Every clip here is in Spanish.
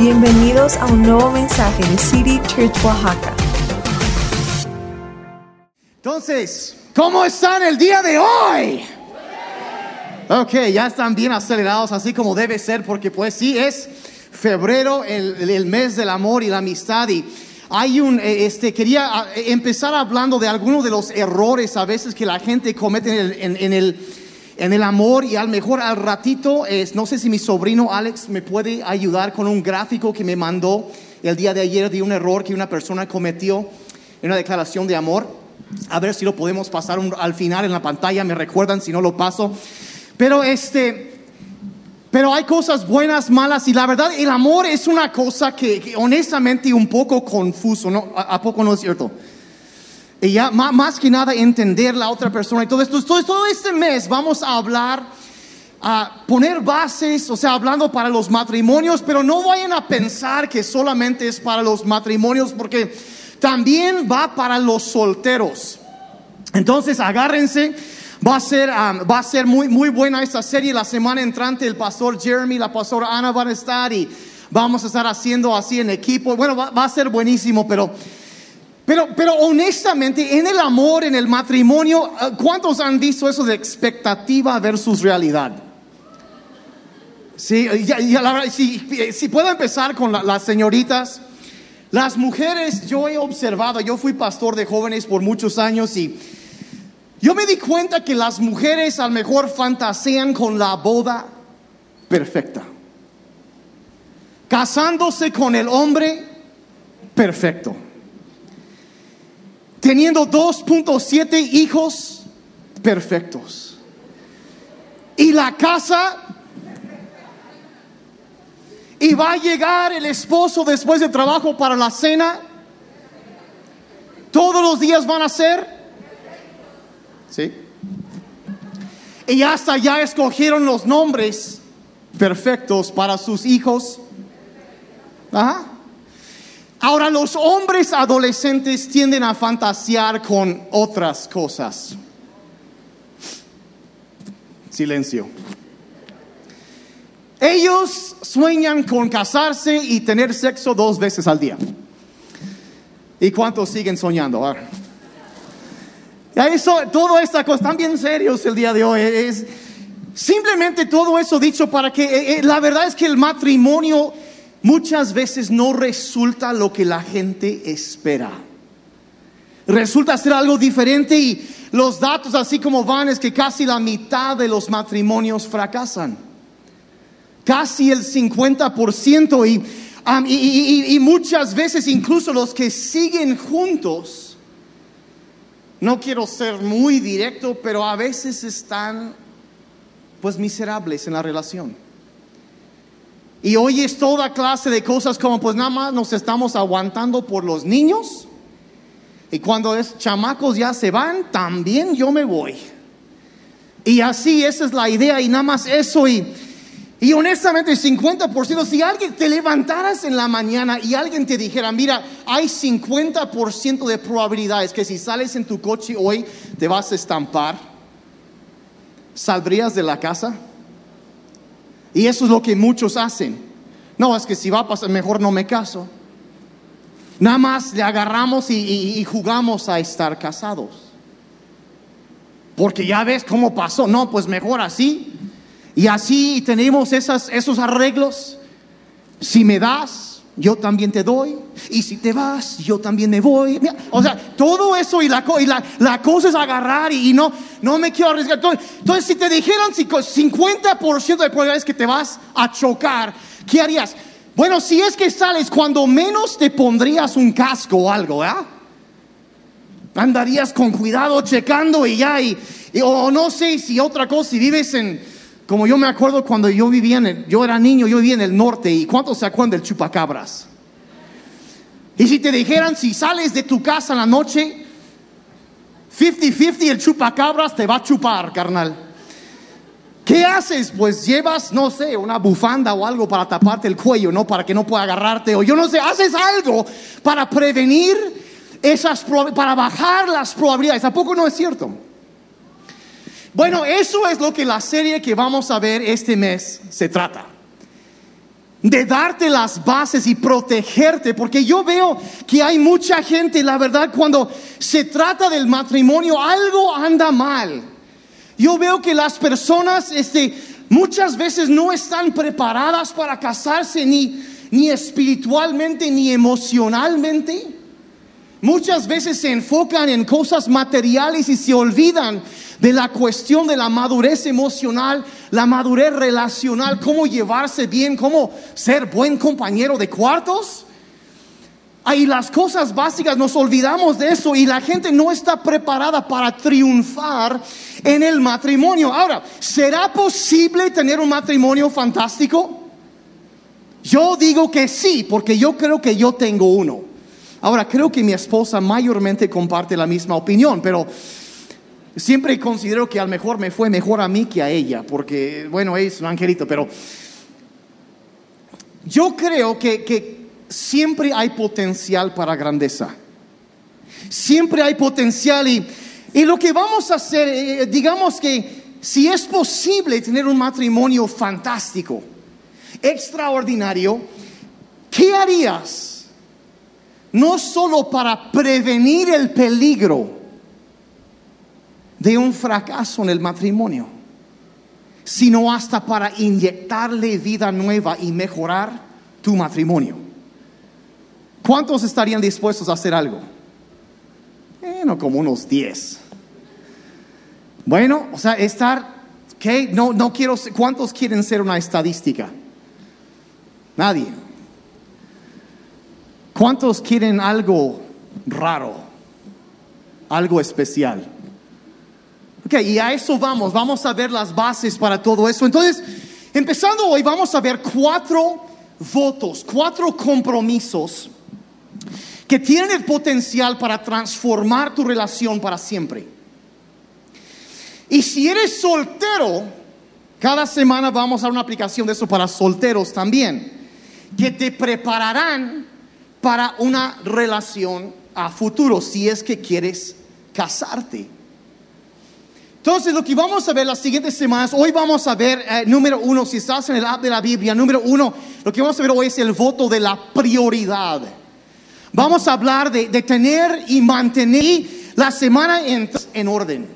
Bienvenidos a un nuevo mensaje de City Church Oaxaca. Entonces, ¿cómo están el día de hoy? Ok, ya están bien acelerados, así como debe ser, porque pues sí, es febrero, el, el mes del amor y la amistad. Y hay un, eh, este, quería ah, empezar hablando de algunos de los errores a veces que la gente comete en el, en- en el, en el amor y al mejor al ratito, es, no sé si mi sobrino Alex me puede ayudar con un gráfico que me mandó el día de ayer de un error que una persona cometió en una declaración de amor. A ver si lo podemos pasar al final en la pantalla, me recuerdan si no lo paso. Pero este, pero hay cosas buenas, malas y la verdad el amor es una cosa que, que honestamente un poco confuso, ¿no? ¿A, a poco no es cierto? Y ya más que nada entender la otra persona y todo esto. Todo, este mes vamos a hablar, a poner bases, o sea, hablando para los matrimonios, pero no vayan a pensar que solamente es para los matrimonios porque también va para los solteros. Entonces, agárrense. Va a ser, um, va a ser muy, muy buena esta serie. La semana entrante, el pastor Jeremy, la pastora Ana van a estar y vamos a estar haciendo así en equipo. Bueno, va a ser buenísimo, pero, pero, pero honestamente, en el amor, en el matrimonio, uh, ¿cuántos han visto eso de expectativa versus realidad? Sí, ya- la si, si puedo empezar con la- las señoritas. Las mujeres, yo he observado, yo fui pastor de jóvenes por muchos años y yo me di cuenta que las mujeres al mejor fantasean con la boda perfecta. Casándose con el hombre perfecto. Teniendo 2.7 hijos perfectos. Y la casa y va a llegar el esposo después de trabajo para la cena. Todos los días van a ser. ¿Sí? Y hasta ya escogieron los nombres perfectos para sus hijos. Ajá. Ahora los hombres adolescentes tienden a fantasear con otras cosas. Silencio. Ellos sueñan con casarse y tener sexo dos veces al día. ¿Y cuántos siguen soñando? Eso, toda esta cosa, están bien serios el día de hoy. Es simplemente todo eso dicho para que eh, eh, la verdad es que el matrimonio muchas veces no resulta lo que la gente espera. Resulta ser algo diferente y los datos así como van es que casi la mitad de los matrimonios fracasan casi el 50% y, y muchas veces incluso los que siguen juntos, no quiero ser muy directo, pero a veces están pues miserables en la relación. Y hoy es toda clase de cosas como pues nada más nos estamos aguantando por los niños y cuando es chamacos ya se van, también yo me voy. Y así esa es la idea y nada más eso y y honestamente, 50%, si alguien te levantaras en la mañana y alguien te dijera, mira, hay 50% de probabilidades que si sales en tu coche hoy te vas a estampar, ¿saldrías de la casa? Y eso es lo que muchos hacen. No, es que si va a pasar, mejor no me caso. Nada más le agarramos y, jugamos a estar casados. Porque ya ves cómo pasó. No, pues mejor así. Y así tenemos esos arreglos. Si me das, yo también te doy. Y si te vas, yo también me voy. O sea, todo eso y la, y la, la cosa es agarrar y, no, no me quiero arriesgar. Entonces, entonces, si te dijeran si co- 50% de probabilidades que te vas a chocar, ¿qué harías? Bueno, si es que sales, cuando menos te pondrías un casco o algo, ¿ah? andarías con cuidado checando y ya, y- o no sé si otra cosa, si vives en, como yo me acuerdo cuando yo vivía en yo era niño, yo vivía en el norte, y ¿cuántos se acuerdan del chupacabras? Y si te dijeran, si sales de tu casa en la noche, 50-50 el chupacabras te va a chupar, carnal. ¿Qué haces? Pues llevas, no sé, una bufanda o algo para taparte el cuello, ¿no? Para que no pueda agarrarte. O yo no sé, haces algo para prevenir esas, para bajar las probabilidades. ¿A poco no es cierto? Bueno, eso es lo que la serie que vamos a ver este mes se trata. de darte las bases y protegerte, porque yo veo que hay mucha gente, la verdad, cuando se trata del matrimonio, algo anda mal. Yo veo que las personas, este, muchas veces no están preparadas para casarse ni, ni espiritualmente ni emocionalmente. Muchas veces se enfocan en cosas materiales y se olvidan de la cuestión de la madurez emocional, la madurez relacional, cómo llevarse bien, cómo ser buen compañero de cuartos. Ahí las cosas básicas nos olvidamos de eso y la gente no está preparada para triunfar en el matrimonio. Ahora, ¿será posible tener un matrimonio fantástico? Yo digo que sí, porque yo creo que yo tengo uno. Ahora, creo que mi esposa mayormente comparte la misma opinión, pero siempre considero que a lo mejor me fue mejor a mí que a ella, porque, bueno, es un angelito, pero yo creo que, siempre hay potencial para grandeza. Siempre hay potencial y, y lo que vamos a hacer, eh, digamos que si es posible tener un matrimonio fantástico, extraordinario, ¿qué harías? No solo para prevenir el peligro de un fracaso en el matrimonio, sino hasta para inyectarle vida nueva y mejorar tu matrimonio. ¿Cuántos estarían dispuestos a hacer algo? Bueno, como unos 10. Bueno, o sea, estar, ¿qué? No, no quiero, ¿cuántos quieren ser una estadística? Nadie. ¿Cuántos quieren algo raro? Algo especial. Ok, y a eso vamos, vamos a ver las bases para todo eso. Entonces, empezando hoy, vamos a ver cuatro votos, cuatro compromisos que tienen el potencial para transformar tu relación para siempre. Y si eres soltero, cada semana vamos a una aplicación de eso para solteros también, que te prepararán para una relación a futuro, si es que quieres casarte. Entonces, lo que vamos a ver las siguientes semanas, hoy vamos a ver, eh, número uno, si estás en el app de la Biblia, número uno, lo que vamos a ver hoy es el voto de la prioridad. Vamos a hablar de, tener y mantener la semana en, en orden.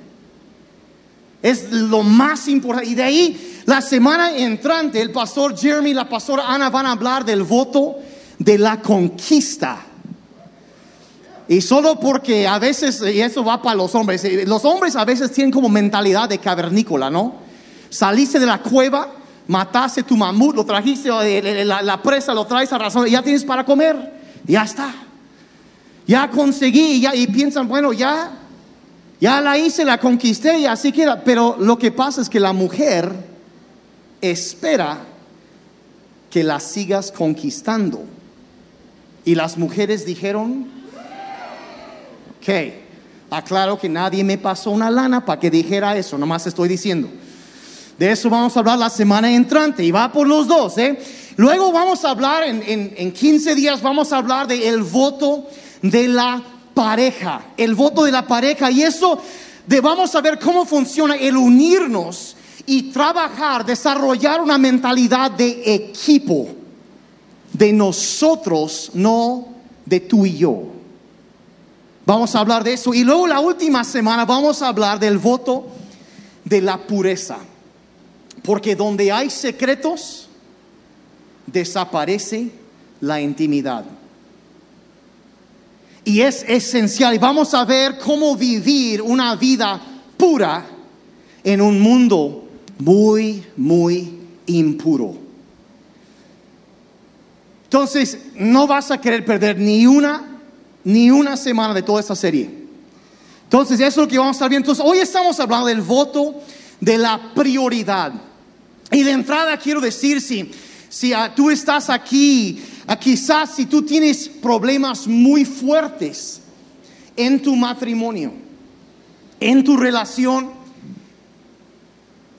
Es lo más importante. Y de ahí, la semana entrante, el pastor Jeremy y la pastora Ana van a hablar del voto de la conquista. Y solo porque a veces, y eso va para los hombres, eh, los hombres a veces tienen como mentalidad de cavernícola, ¿no? Saliste de la cueva, mataste tu mamut, lo trajiste, eh, la, presa lo traes a razón, ya tienes para comer, ya está. Ya conseguí, ya, y piensan, bueno, ya, ya la hice, la conquisté y así queda. Pero lo que pasa es que la mujer espera que la sigas conquistando. Y las mujeres dijeron, ok, aclaro que nadie me pasó una lana para que dijera eso, nomás estoy diciendo. De eso vamos a hablar la semana entrante y va por los dos. ¿eh? Luego vamos a hablar, en, en, 15 días vamos a hablar del el voto de la pareja, el voto de la pareja y eso de vamos a ver cómo funciona el unirnos y trabajar, desarrollar una mentalidad de equipo de nosotros, no de tú y yo. Vamos a hablar de eso. Y luego la última semana vamos a hablar del voto de la pureza. Porque donde hay secretos, desaparece la intimidad. Y es esencial. Y vamos a ver cómo vivir una vida pura en un mundo muy, muy impuro. Entonces, no vas a querer perder ni una, ni una semana de toda esta serie. Entonces, eso es lo que vamos a estar viendo. Entonces, hoy estamos hablando del voto de la prioridad. Y de entrada quiero decir, si, si ah, tú estás aquí, ah, quizás si tú tienes problemas muy fuertes en tu matrimonio, en tu relación,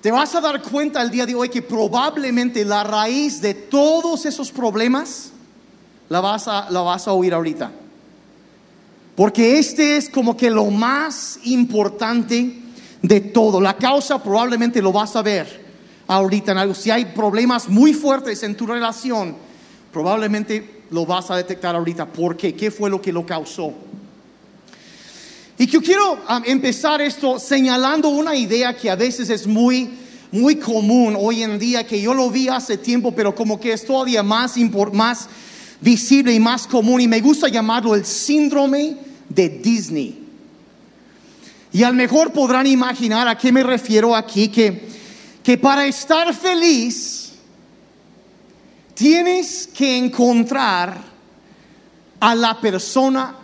te vas a dar cuenta el día de hoy que probablemente la raíz de todos esos problemas la vas a, la vas a oír ahorita. Porque este es como que lo más importante de todo. La causa probablemente lo vas a ver ahorita si hay problemas muy fuertes en tu relación, probablemente lo vas a detectar ahorita. ¿Por qué? ¿Qué fue lo que lo causó? Y yo quiero um, empezar esto señalando una idea que a veces es muy, muy común hoy en día, que yo lo vi hace tiempo, pero como que es todavía más, más visible y más común, y me gusta llamarlo el síndrome de Disney. Y a lo mejor podrán imaginar a qué me refiero aquí, que, que para estar feliz tienes que encontrar a la persona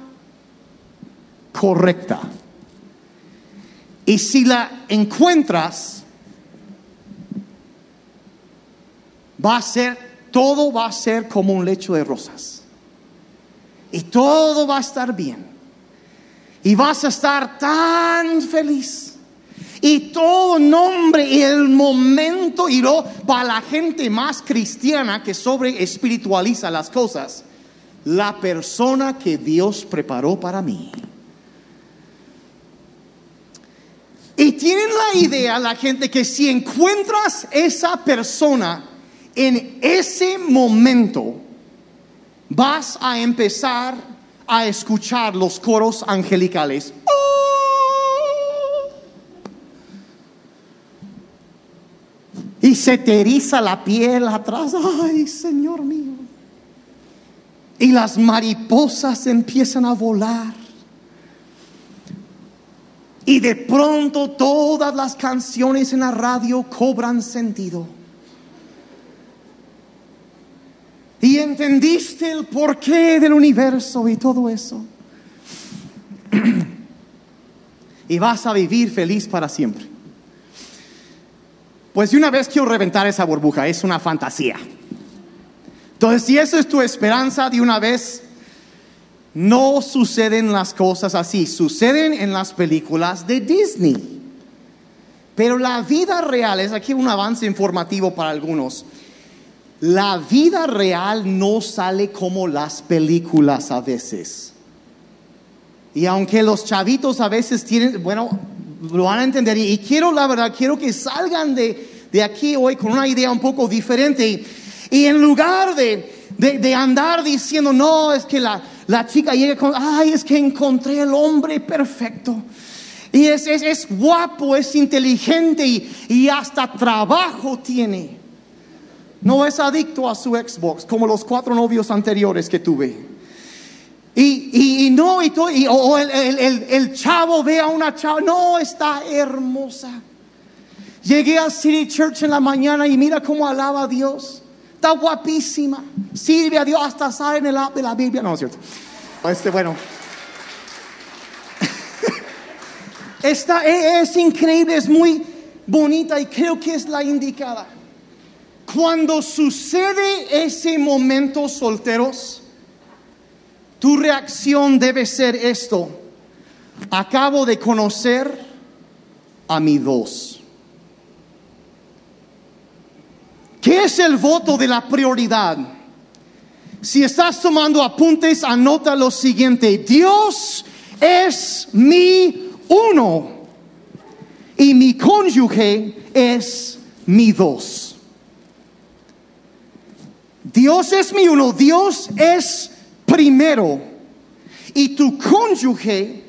correcta. Y si la encuentras, va a ser, todo va a ser como un lecho de rosas. Y todo va a estar bien. Y vas a estar tan feliz. Y todo nombre y el momento y lo para la gente más cristiana que sobre espiritualiza las cosas, la persona que Dios preparó para mí. Tienen la idea la gente que si encuentras esa persona en ese momento, vas a empezar a escuchar los coros angelicales. Y se te la piel atrás. Ay, Señor mío. Y las mariposas empiezan a volar. Y de pronto todas las canciones en la radio cobran sentido. Y entendiste el porqué del universo y todo eso. y vas a vivir feliz para siempre. Pues de una vez quiero reventar esa burbuja, es una fantasía. Entonces, si eso es tu esperanza, de una vez no suceden las cosas así, suceden en las películas de Disney. Pero la vida real, es aquí un avance informativo para algunos, la vida real no sale como las películas a veces. Y aunque los chavitos a veces tienen, bueno, lo van a entender. Y, quiero, la verdad, quiero que salgan de, de, aquí hoy con una idea un poco diferente. Y, en lugar de, de andar diciendo, no, es que la, la chica llega con, ay, es que encontré el hombre perfecto. Y es, es, guapo, es inteligente y, hasta trabajo tiene. No es adicto a su Xbox como los cuatro novios anteriores que tuve. Y, no, y, o el, el, chavo ve a una chava, no, está hermosa. Llegué a City Church en la mañana y mira cómo alaba a Dios. Está guapísima. Sirve a Dios hasta sabe en el de la Biblia. No, es cierto. Este, bueno. Esta e, es increíble, es muy bonita y creo que es la indicada. Cuando sucede ese momento, solteros, tu reacción debe ser esto. Acabo de conocer a mi dos. ¿Qué es el voto de la prioridad? Si estás tomando apuntes, anota lo siguiente. Dios es mi uno y mi cónyuge es mi dos. Dios es mi uno, Dios es primero y tu cónyuge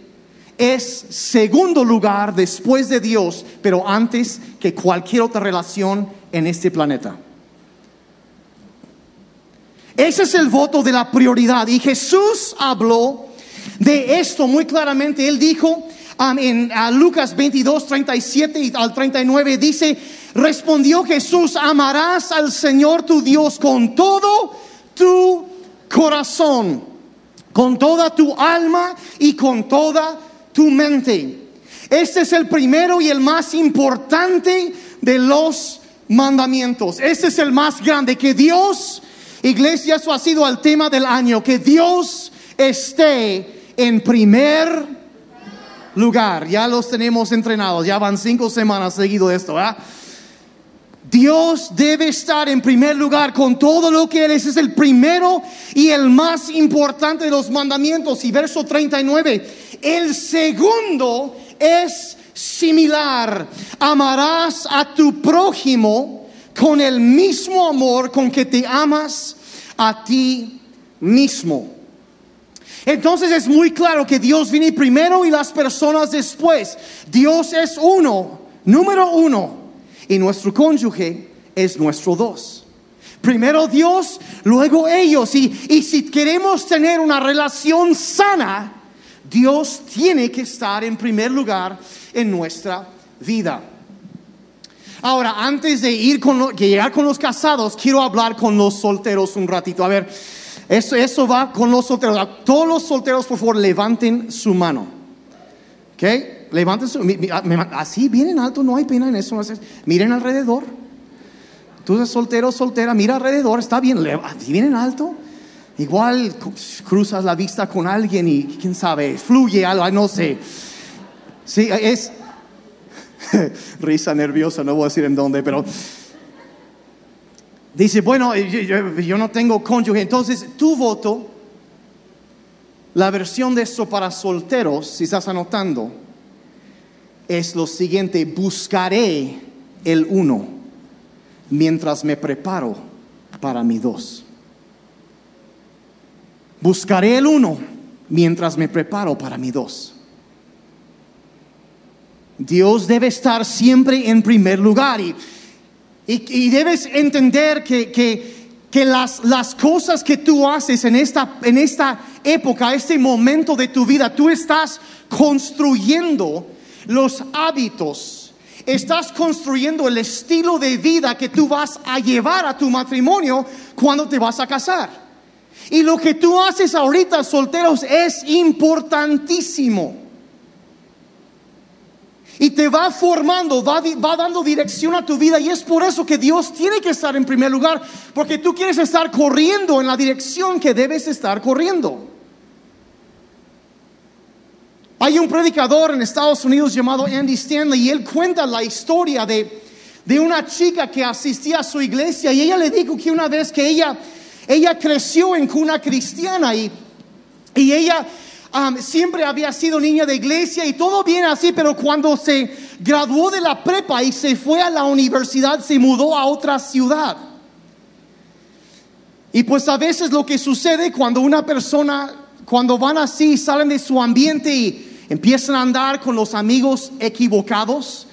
es segundo lugar después de Dios, pero antes que cualquier otra relación en este planeta. Ese es el voto de la prioridad. Y Jesús habló de esto muy claramente. Él dijo um, en Lucas 22, 37 al 39, dice, respondió Jesús, amarás al Señor tu Dios con todo tu corazón, con toda tu alma y con toda tu mente. Este es el primero y el más importante de los mandamientos. Este es el más grande, que Dios, iglesia, eso ha sido el tema del año, que Dios esté en primer lugar. Ya los tenemos entrenados, ya van cinco semanas seguido esto, Dios debe estar en primer lugar con todo lo que Él es. Es el primero y el más importante de los mandamientos. Y verso 39, el segundo es similar. Amarás a tu prójimo con el mismo amor con que te amas a ti mismo. Entonces es muy claro que Dios viene primero y las personas después. Dios es uno, número uno, y nuestro cónyuge es nuestro dos. Primero Dios, luego ellos. Y, y si queremos tener una relación sana, Dios tiene que estar en primer lugar en nuestra vida. Ahora, antes de ir con llegar con los casados, quiero hablar con los solteros un ratito. A ver, eso, eso va con los solteros. Todos los solteros, por favor, levanten su mano. ¿Ok? Levanten su Así, bien en alto, no hay pena en eso. Miren alrededor. Tú eres soltero, soltera, mira alrededor, está bien, bien en alto. Igual cruzas la vista con alguien y quién sabe, fluye algo, no sé. Sí, es risa nerviosa, no voy a decir en dónde, pero dice, bueno, yo, no tengo cónyuge, entonces tu voto, la versión de esto para solteros, si estás anotando, es lo siguiente, buscaré el uno mientras me preparo para mi dos. Buscaré el uno mientras me preparo para mi dos. Dios debe estar siempre en primer lugar y, y, debes entender que, que, que las, las, cosas que tú haces en esta, en esta época, este momento de tu vida, tú estás construyendo los hábitos, estás construyendo el estilo de vida que tú vas a llevar a tu matrimonio cuando te vas a casar. Y lo que tú haces ahorita, solteros, es importantísimo. Y te va formando, va, dando dirección a tu vida. Y es por eso que Dios tiene que estar en primer lugar. Porque tú quieres estar corriendo en la dirección que debes estar corriendo. Hay un predicador en Estados Unidos llamado Andy Stanley y él cuenta la historia de, de una chica que asistía a su iglesia y ella le dijo que una vez que ella ella creció en cuna cristiana y, y ella siempre había sido niña de iglesia y todo bien así, pero cuando se graduó de la prepa y se fue a la universidad, se mudó a otra ciudad. Y pues a veces lo que sucede cuando una persona, cuando van así, salen de su ambiente y empiezan a andar con los amigos equivocados,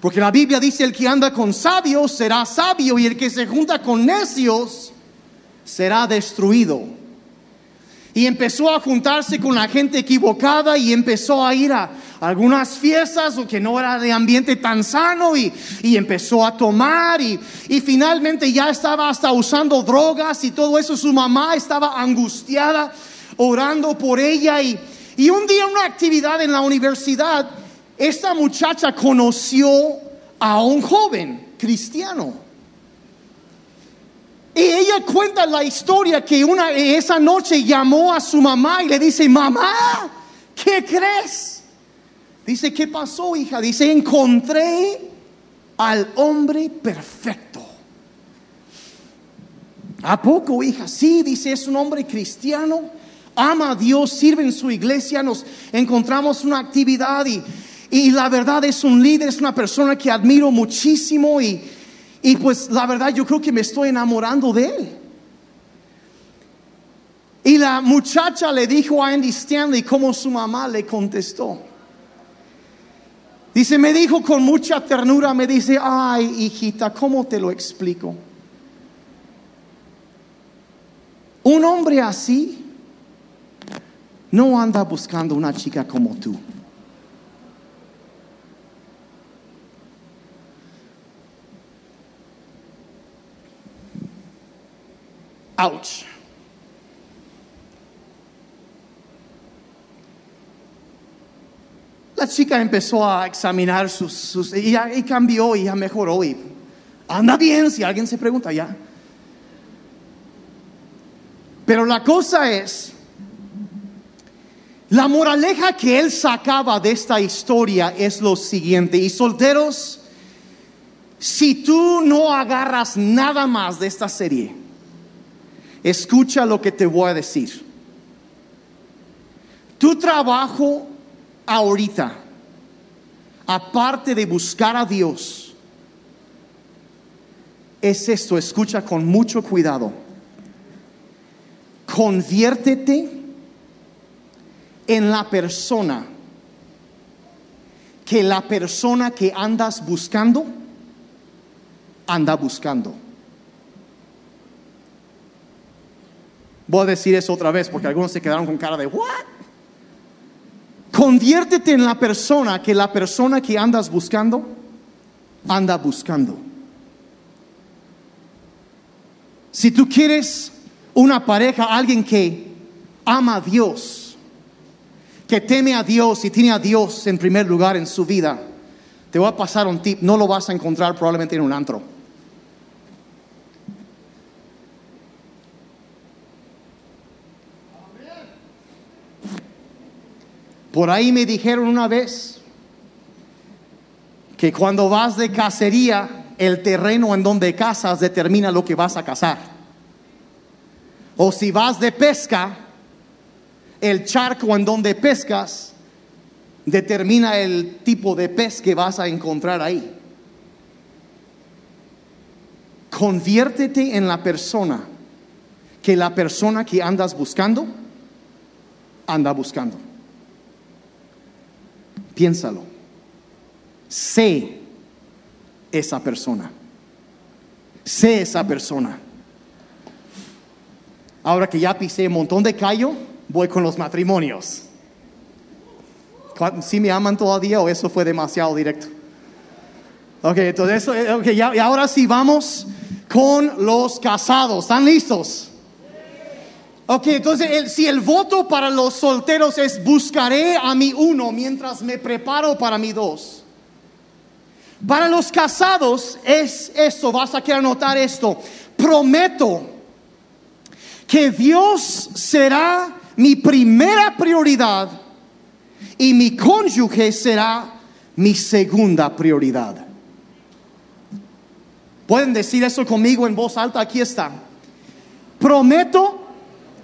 porque la Biblia dice el que anda con sabios será sabio y el que se junta con necios será destruido. Y empezó a juntarse con la gente equivocada y empezó a ir a algunas fiestas que no era de ambiente tan sano y, empezó a tomar y, y, finalmente ya estaba hasta usando drogas y todo eso. Su mamá estaba angustiada orando por ella y, y un día una actividad en la universidad, esta muchacha conoció a un joven cristiano. Y ella cuenta la historia que una, esa noche llamó a su mamá y le dice, mamá, ¿qué crees? Dice, ¿qué pasó, hija? Dice, encontré al hombre perfecto. ¿A poco, hija? Sí, dice, es un hombre cristiano, ama a Dios, sirve en su iglesia, nos encontramos una actividad y, y la verdad es un líder, es una persona que admiro muchísimo y y pues la verdad yo creo que me estoy enamorando de él. Y la muchacha le dijo a Andy Stanley cómo su mamá le contestó. Dice, me dijo con mucha ternura, me dice, ay hijita, ¿cómo te lo explico? Un hombre así no anda buscando una chica como tú. Ouch. La chica empezó a examinar sus, y, y, cambió y ya mejoró y anda bien si alguien se pregunta ya. Pero la cosa es, la moraleja que él sacaba de esta historia es lo siguiente, y solteros, si tú no agarras nada más de esta serie, Escucha lo que te voy a decir. Tu trabajo ahorita, aparte de buscar a Dios, es esto, escucha con mucho cuidado. Conviértete en la persona que la persona que andas buscando anda buscando. Voy a decir eso otra vez porque algunos se quedaron con cara de ¿what? Conviértete en la persona que la persona que andas buscando anda buscando. Si tú quieres una pareja, alguien que ama a Dios, que teme a Dios y tiene a Dios en primer lugar en su vida, te voy a pasar un tip, no lo vas a encontrar probablemente en un antro. Por ahí me dijeron una vez que cuando vas de cacería, el terreno en donde cazas determina lo que vas a cazar. O si vas de pesca, el charco en donde pescas determina el tipo de pez que vas a encontrar ahí. Conviértete en la persona que la persona que andas buscando anda buscando. Piénsalo. Sé esa persona. Sé esa persona. Ahora que ya pisé un montón de callo, voy con los matrimonios. ¿Si me aman todavía o eso fue demasiado directo? Ok, entonces eso, okay, y ahora sí vamos con los casados. ¿Están listos? Ok, entonces si el voto para los solteros es buscaré a mi uno mientras me preparo para mi dos. Para los casados es esto, vas a querer notar esto. Prometo que Dios será mi primera prioridad y mi cónyuge será mi segunda prioridad. Pueden decir eso conmigo en voz alta, aquí está. Prometo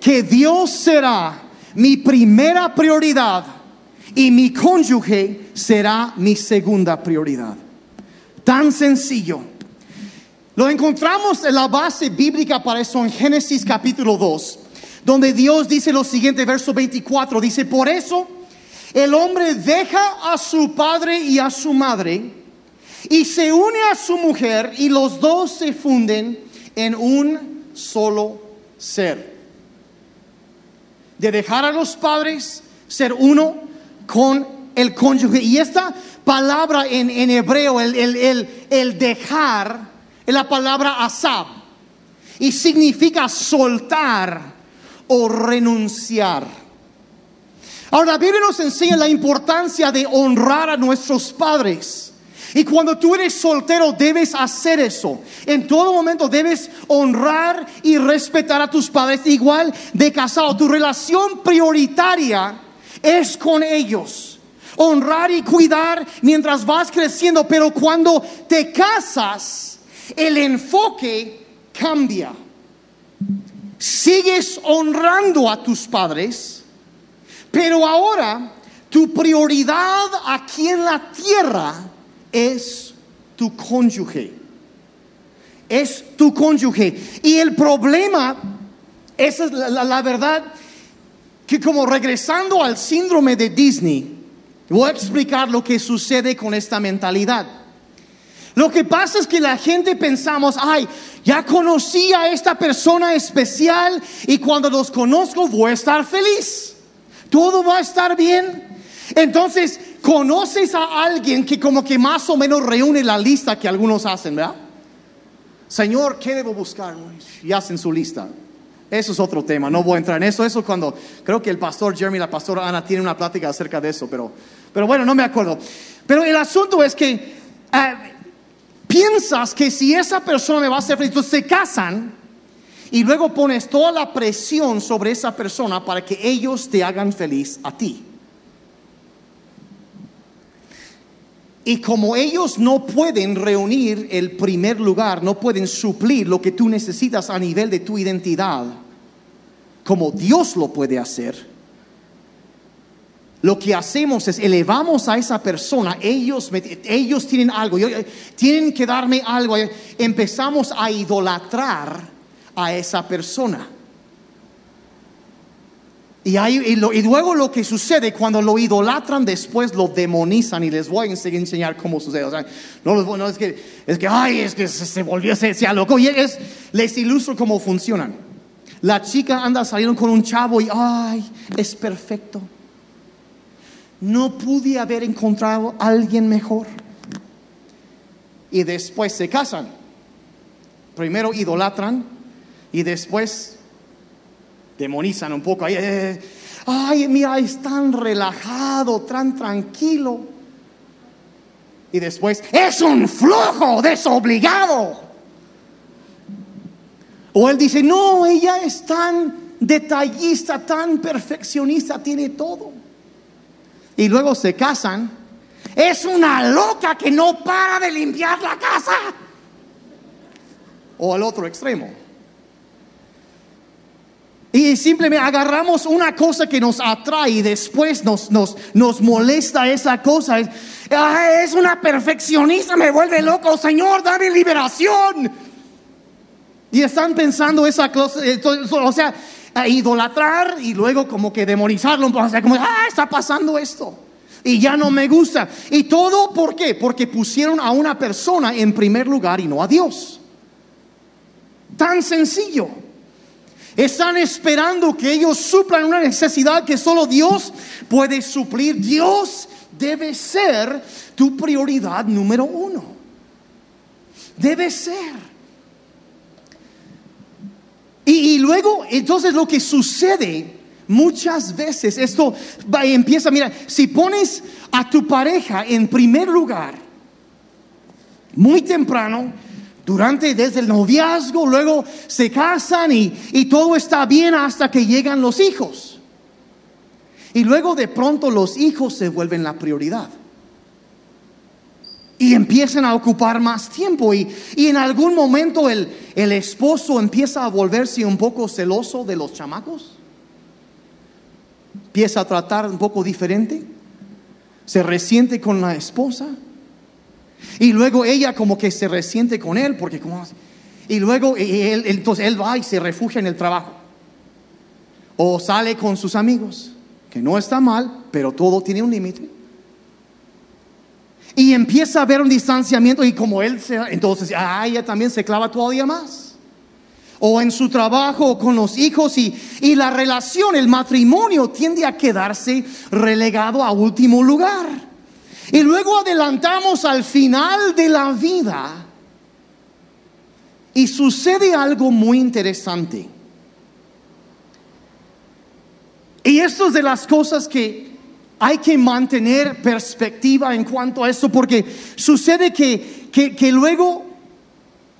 que Dios será mi primera prioridad y mi cónyuge será mi segunda prioridad. Tan sencillo. Lo encontramos en la base bíblica para eso en Génesis capítulo 2, donde Dios dice lo siguiente, verso 24, dice, por eso el hombre deja a su padre y a su madre y se une a su mujer y los dos se funden en un solo ser de dejar a los padres, ser uno con el cónyuge. Y esta palabra en, hebreo, el, el, dejar, es la palabra asab. Y significa soltar o renunciar. Ahora la Biblia nos enseña la importancia de honrar a nuestros padres. Y cuando tú eres soltero debes hacer eso. En todo momento debes honrar y respetar a tus padres. Igual de casado, tu relación prioritaria es con ellos. Honrar y cuidar mientras vas creciendo. Pero cuando te casas, el enfoque cambia. Sigues honrando a tus padres, pero ahora tu prioridad aquí en la tierra es tu cónyuge. Es tu cónyuge. Y el problema, esa es la, verdad, que como regresando al síndrome de Disney, voy a explicar lo que sucede con esta mentalidad. Lo que pasa es que la gente pensamos, ay, ya conocí a esta persona especial y cuando los conozco voy a estar feliz. Todo va a estar bien. Entonces, conoces a alguien que como que más o menos reúne la lista que algunos hacen, ¿verdad? Señor, ¿qué debo buscar? Y hacen su lista. Eso es otro tema, no voy a entrar en eso. Eso cuando creo que el pastor Jeremy y la pastora Ana tienen una plática acerca de eso, pero, pero bueno, no me acuerdo. Pero el asunto es que eh, piensas que si esa persona me va a hacer feliz, entonces se casan y luego pones toda la presión sobre esa persona para que ellos te hagan feliz a ti. Y como ellos no pueden reunir el primer lugar, no pueden suplir lo que tú necesitas a nivel de tu identidad, como Dios lo puede hacer, lo que hacemos es elevamos a esa persona, ellos, ellos tienen algo, tienen que darme algo, empezamos a idolatrar a esa persona. Y, luego lo que sucede cuando lo idolatran, después lo demonizan y les voy a ense- enseñar cómo sucede. O sea, no es que, es que, ay, es que se, se volvió, se, se alocó. Y es, les ilustro cómo funcionan. La chica anda saliendo con un chavo y, ay, es perfecto. No pude haber encontrado a alguien mejor. Y después se casan. Primero idolatran y después demonizan un poco. Ay, eh, ay, mira, es tan relajado, tan tranquilo. Y después, es un flojo, desobligado. O él dice, no, ella es tan detallista, tan perfeccionista, tiene todo. Y luego se casan. Es una loca que no para de limpiar la casa. O al otro extremo. Y simplemente agarramos una cosa que nos atrae y después nos, nos, nos molesta esa cosa. Es, "Ah, es una perfeccionista, me vuelve loco. Señor, dame liberación. Y están pensando esa cosa, eh, o sea, a idolatrar y luego como que demonizarlo. O sea, como, ah, está pasando esto. Y ya no me gusta. Y todo, ¿por qué? Porque pusieron a una persona en primer lugar y no a Dios. Tan sencillo. Están esperando que ellos suplan una necesidad que solo Dios puede suplir. Dios debe ser tu prioridad número uno. Debe ser. Y, luego, entonces lo que sucede muchas veces, esto va, empieza, mira, si pones a tu pareja en primer lugar, muy temprano, durante, desde el noviazgo, luego se casan y, y todo está bien hasta que llegan los hijos. Y luego de pronto los hijos se vuelven la prioridad. Y empiezan a ocupar más tiempo y, y en algún momento el, el esposo empieza a volverse un poco celoso de los chamacos. Empieza a tratar un poco diferente. Se resiente con la esposa. Y luego ella como que se resiente con él porque como... Y luego él, entonces él va y se refugia en el trabajo. O sale con sus amigos, que no está mal, pero todo tiene un límite. Y empieza a haber un distanciamiento y como él se... Entonces, ah, ella también se clava todavía más. O en su trabajo con los hijos y, y la relación, el matrimonio tiende a quedarse relegado a último lugar. Y luego adelantamos al final de la vida y sucede algo muy interesante. Y esto es de las cosas que hay que mantener perspectiva en cuanto a esto, porque sucede que, que, que luego,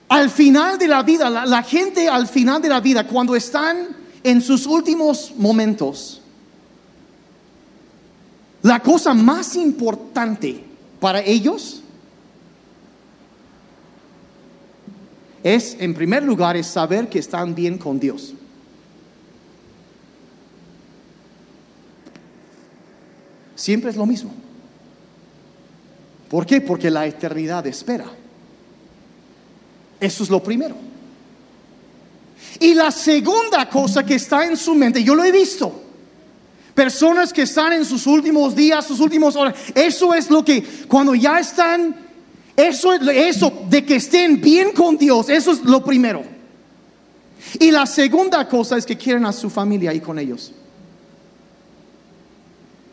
al final de la vida, la, la gente al final de la vida, cuando están en sus últimos momentos, la cosa más importante para ellos es, en primer lugar, saber que están bien con Dios. Siempre es lo mismo. ¿Por qué? Porque la eternidad espera. Eso es lo primero. Y la segunda cosa que está en su mente, yo lo he visto. Personas que están en sus últimos días, sus últimos horas. Eso es lo que, cuando ya están, eso, eso de que estén bien con Dios, eso es lo primero. Y la segunda cosa es que quieren a su familia ahí con ellos.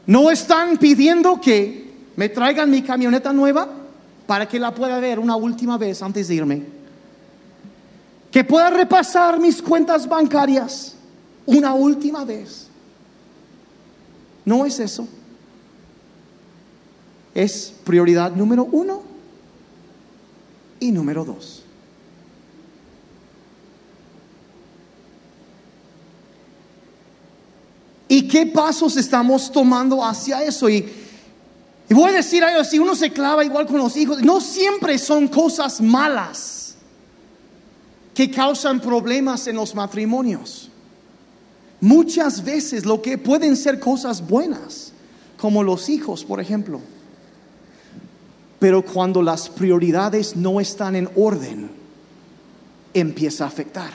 No están pidiendo que me traigan mi camioneta nueva para que la pueda ver una última vez antes de irme. Que pueda repasar mis cuentas bancarias una última vez. No es eso. Es prioridad número uno y número dos. ¿Y qué pasos estamos tomando hacia eso? Y, voy a decir algo, si uno se clava igual con los hijos, no siempre son cosas malas que causan problemas en los matrimonios. Muchas veces lo que pueden ser cosas buenas, como los hijos, por ejemplo. Pero cuando las prioridades no están en orden, empieza a afectar.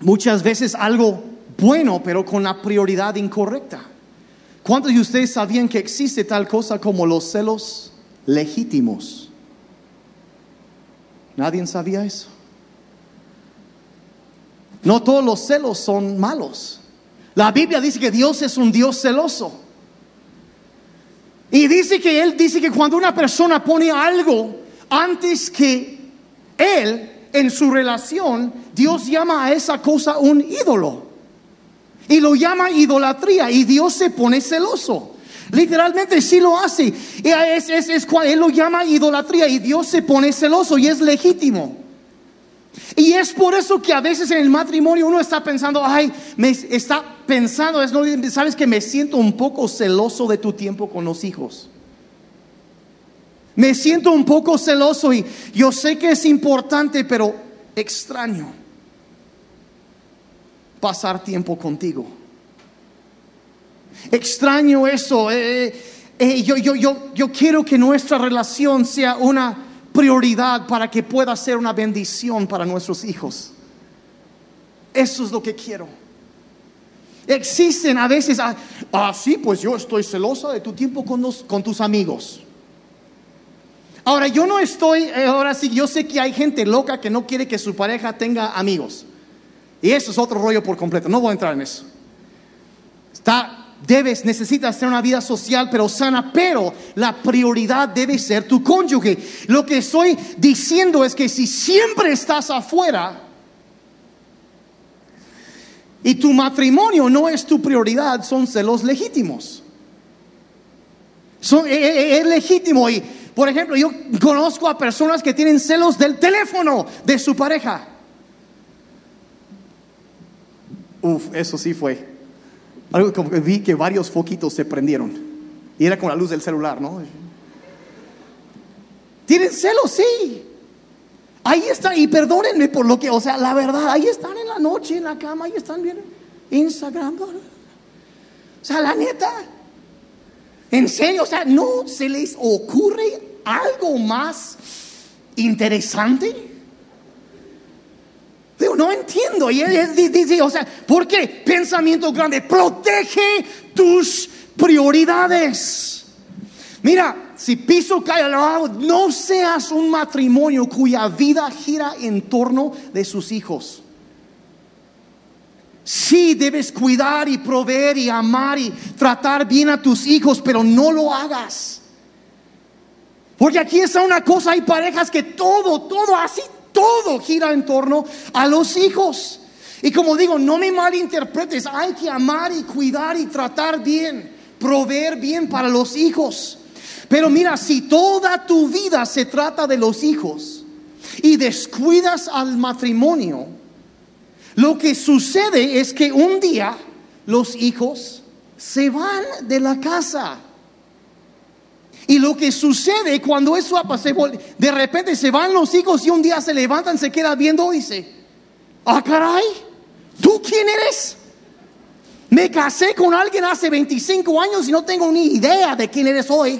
Muchas veces algo bueno, pero con la prioridad incorrecta. ¿Cuántos de ustedes sabían que existe tal cosa como los celos legítimos? ¿Nadie sabía eso? No todos los celos son malos. La Biblia dice que Dios es un Dios celoso. Y dice que Él dice que cuando una persona pone algo antes que Él en su relación, Dios llama a esa cosa un ídolo. Y lo llama idolatría. Y Dios se pone celoso. Literalmente sí lo hace. Y es, es, él lo llama idolatría y Dios se pone celoso y es legítimo. Y es por eso que a veces en el matrimonio uno está pensando, ay, me está pensando, es, sabes que me siento un poco celoso de tu tiempo con los hijos. Me siento un poco celoso y yo sé que es importante, pero extraño pasar tiempo contigo. Extraño eso. Eh, eh, yo, yo, yo, yo quiero que nuestra relación sea una prioridad para que pueda ser una bendición para nuestros hijos. Eso es lo que quiero. Existen a veces, ah, ah sí, pues yo estoy celosa de tu tiempo con, con tus amigos. Ahora, yo no estoy, eh, ahora sí, yo sé que hay gente loca que no quiere que su pareja tenga amigos. Y eso es otro rollo por completo. No voy a entrar en eso. Está, debes, necesitas tener una vida social pero sana, pero la prioridad debe ser tu cónyuge. Lo que estoy diciendo es que si siempre estás afuera y tu matrimonio no es tu prioridad, son celos legítimos. Son, es, e, e, es legítimo y, por ejemplo, yo conozco a personas que tienen celos del teléfono de su pareja. Uf, eso sí fue. Algo como que vi que varios foquitos se prendieron. Y era con la luz del celular, ¿no? Tienen celos, sí. Ahí están, y perdónenme por lo que, o sea, la verdad, ahí están en la noche, en la cama, ahí están bien. Instagram. O sea, la neta. En serio, o sea, ¿no se les ocurre algo más interesante? No entiendo. Y él dice, o sea, ¿por qué? Pensamiento grande, protege tus prioridades. Mira, si piso cae al lado, no seas un matrimonio cuya vida gira en torno de sus hijos. Sí, debes cuidar y proveer y amar y tratar bien a tus hijos, pero no lo hagas. Porque aquí está una cosa, hay parejas que todo, todo así, todo gira en torno a los hijos. Y como digo, no me malinterpretes, hay que amar y cuidar y tratar bien, proveer bien para los hijos. Pero mira, si toda tu vida se trata de los hijos y descuidas al matrimonio, lo que sucede es que un día los hijos se van de la casa. Y lo que sucede cuando eso pasa, de repente se van los hijos y un día se levantan, se quedan viendo y dice, ah, caray, ¿tú quién eres? Me casé con alguien hace 25 años y no tengo ni idea de quién eres hoy.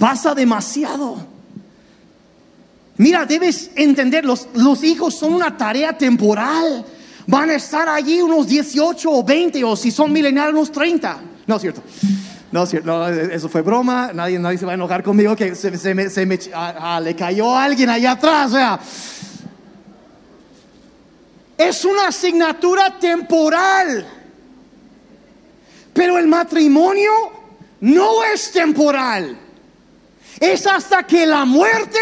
pasa demasiado. Mira, debes entender, los, los hijos son una tarea temporal van a estar allí unos 18 o 20 o si son mileniales unos 30. No es cierto. No es cierto, eso fue broma, nadie, nadie se va a enojar conmigo que se, me, se me ah, ah, le cayó alguien allá atrás. Sea, es una asignatura temporal, pero el matrimonio no es temporal. Es hasta que la muerte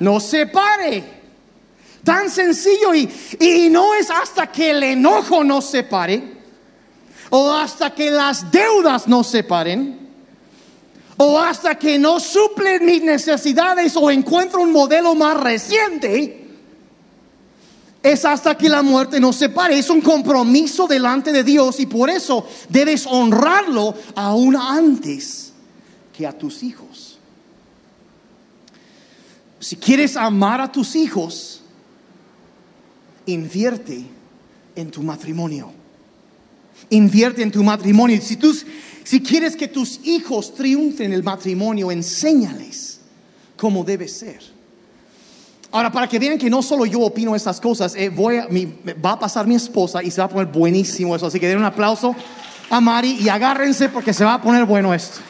nos separe. Tan sencillo y, y no es hasta que el enojo nos separe o hasta que las deudas nos separen o hasta que no suplen mis necesidades o encuentro un modelo más reciente. Es hasta que la muerte nos separe. Es un compromiso delante de Dios y por eso debes honrarlo aún antes que a tus hijos. Si quieres amar a tus hijos, invierte en tu matrimonio. Invierte en tu matrimonio. Si, tú, si quieres que tus hijos triunfen en el matrimonio, enséñales cómo debe ser. Ahora, para que vean que no solo yo opino estas cosas, eh, voy a, va a pasar mi esposa y se va a poner buenísimo eso. Así que den un aplauso a Mari y agárrense porque se va a poner bueno esto.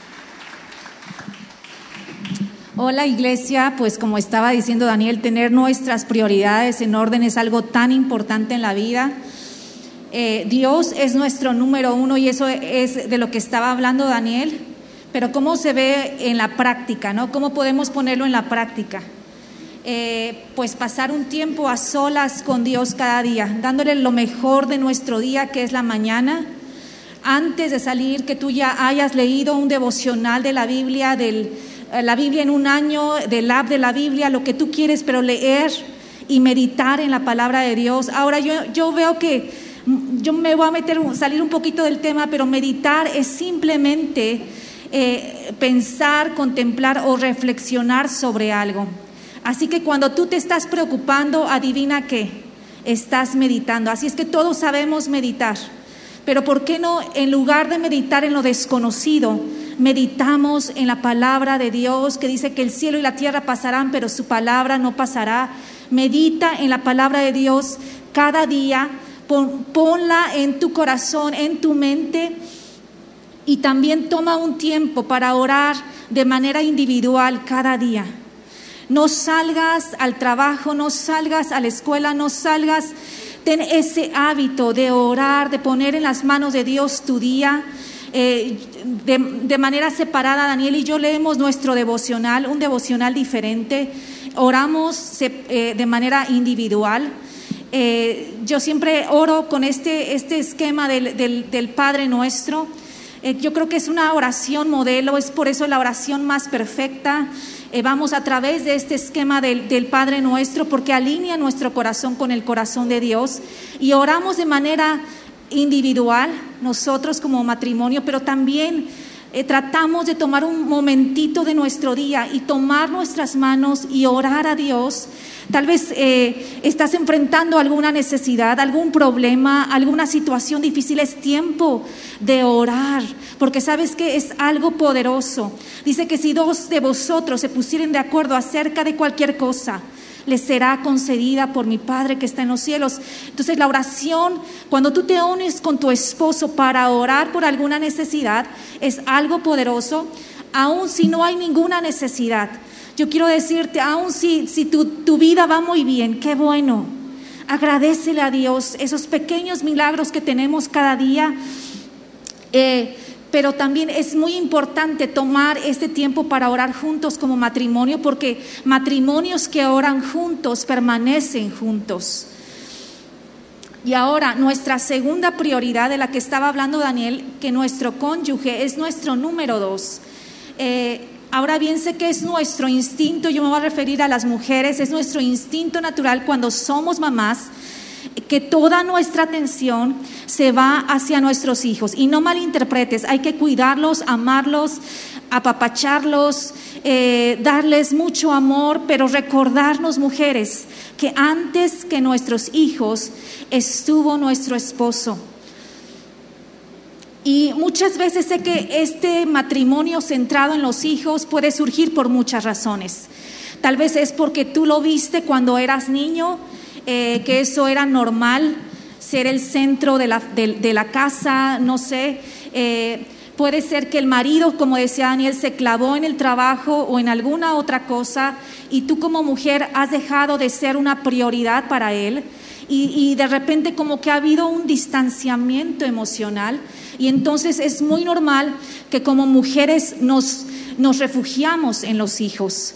Hola iglesia, pues como estaba diciendo Daniel, tener nuestras prioridades en orden es algo tan importante en la vida. Eh, Dios es nuestro número uno y eso es de lo que estaba hablando Daniel, pero ¿cómo se ve en la práctica? ¿no? ¿Cómo podemos ponerlo en la práctica? Eh, pues pasar un tiempo a solas con Dios cada día, dándole lo mejor de nuestro día, que es la mañana. Antes de salir, que tú ya hayas leído un devocional de la Biblia, del, la Biblia en un año, del app de la Biblia, lo que tú quieres, pero leer y meditar en la palabra de Dios. Ahora yo, yo veo que mm, yo me voy a meter, salir un poquito del tema, pero meditar es simplemente eh, pensar, contemplar o reflexionar sobre algo. Así que cuando tú te estás preocupando, adivina qué, estás meditando. Así es que todos sabemos meditar. Pero ¿por qué no, en lugar de meditar en lo desconocido, meditamos en la palabra de Dios que dice que el cielo y la tierra pasarán, pero su palabra no pasará? Medita en la palabra de Dios cada día, ponla en tu corazón, en tu mente y también toma un tiempo para orar de manera individual cada día. No salgas al trabajo, no salgas a la escuela, no salgas. Ten ese hábito de orar, de poner en las manos de Dios tu día. Eh, de, manera separada, Daniel y yo leemos nuestro devocional, un devocional diferente. Oramos eh, de manera individual. Eh, yo siempre oro con este, este esquema del, del Padre nuestro. yo creo que es una oración modelo, es por eso la oración más perfecta. Vamos a través de este esquema del, del, Padre nuestro porque alinea nuestro corazón con el corazón de Dios y oramos de manera individual, nosotros como matrimonio, pero también eh, tratamos de tomar un momentito de nuestro día y tomar nuestras manos y orar a Dios. Tal vez eh, estás enfrentando alguna necesidad, algún problema, alguna situación difícil. Es tiempo de orar, porque sabes que es algo poderoso. Dice que si dos de vosotros se pusieren de acuerdo acerca de cualquier cosa, le será concedida por mi Padre que está en los cielos. Entonces la oración, cuando tú te unes con tu esposo para orar por alguna necesidad, es algo poderoso, aun si no hay ninguna necesidad. Yo quiero decirte, aun si, si tu, tu vida va muy bien, qué bueno. Agradecele a Dios esos pequeños milagros que tenemos cada día. Eh, pero también es muy importante tomar este tiempo para orar juntos como matrimonio, porque matrimonios que oran juntos permanecen juntos. Y ahora, nuestra segunda prioridad de la que estaba hablando Daniel, que nuestro cónyuge es nuestro número dos. Eh, ahora bien, sé que es nuestro instinto, yo me voy a referir a las mujeres, es nuestro instinto natural cuando somos mamás que toda nuestra atención se va hacia nuestros hijos. Y no malinterpretes, hay que cuidarlos, amarlos, apapacharlos, eh, darles mucho amor, pero recordarnos, mujeres, que antes que nuestros hijos estuvo nuestro esposo. Y muchas veces sé que este matrimonio centrado en los hijos puede surgir por muchas razones. Tal vez es porque tú lo viste cuando eras niño, eh, que eso era normal, ser el centro de la, de, la casa, no sé. Eh, puede ser que el marido, como decía Daniel, se clavó en el trabajo o en alguna otra cosa y tú como mujer has dejado de ser una prioridad para él y, y de repente como que ha habido un distanciamiento emocional y entonces es muy normal que como mujeres nos, nos refugiamos en los hijos.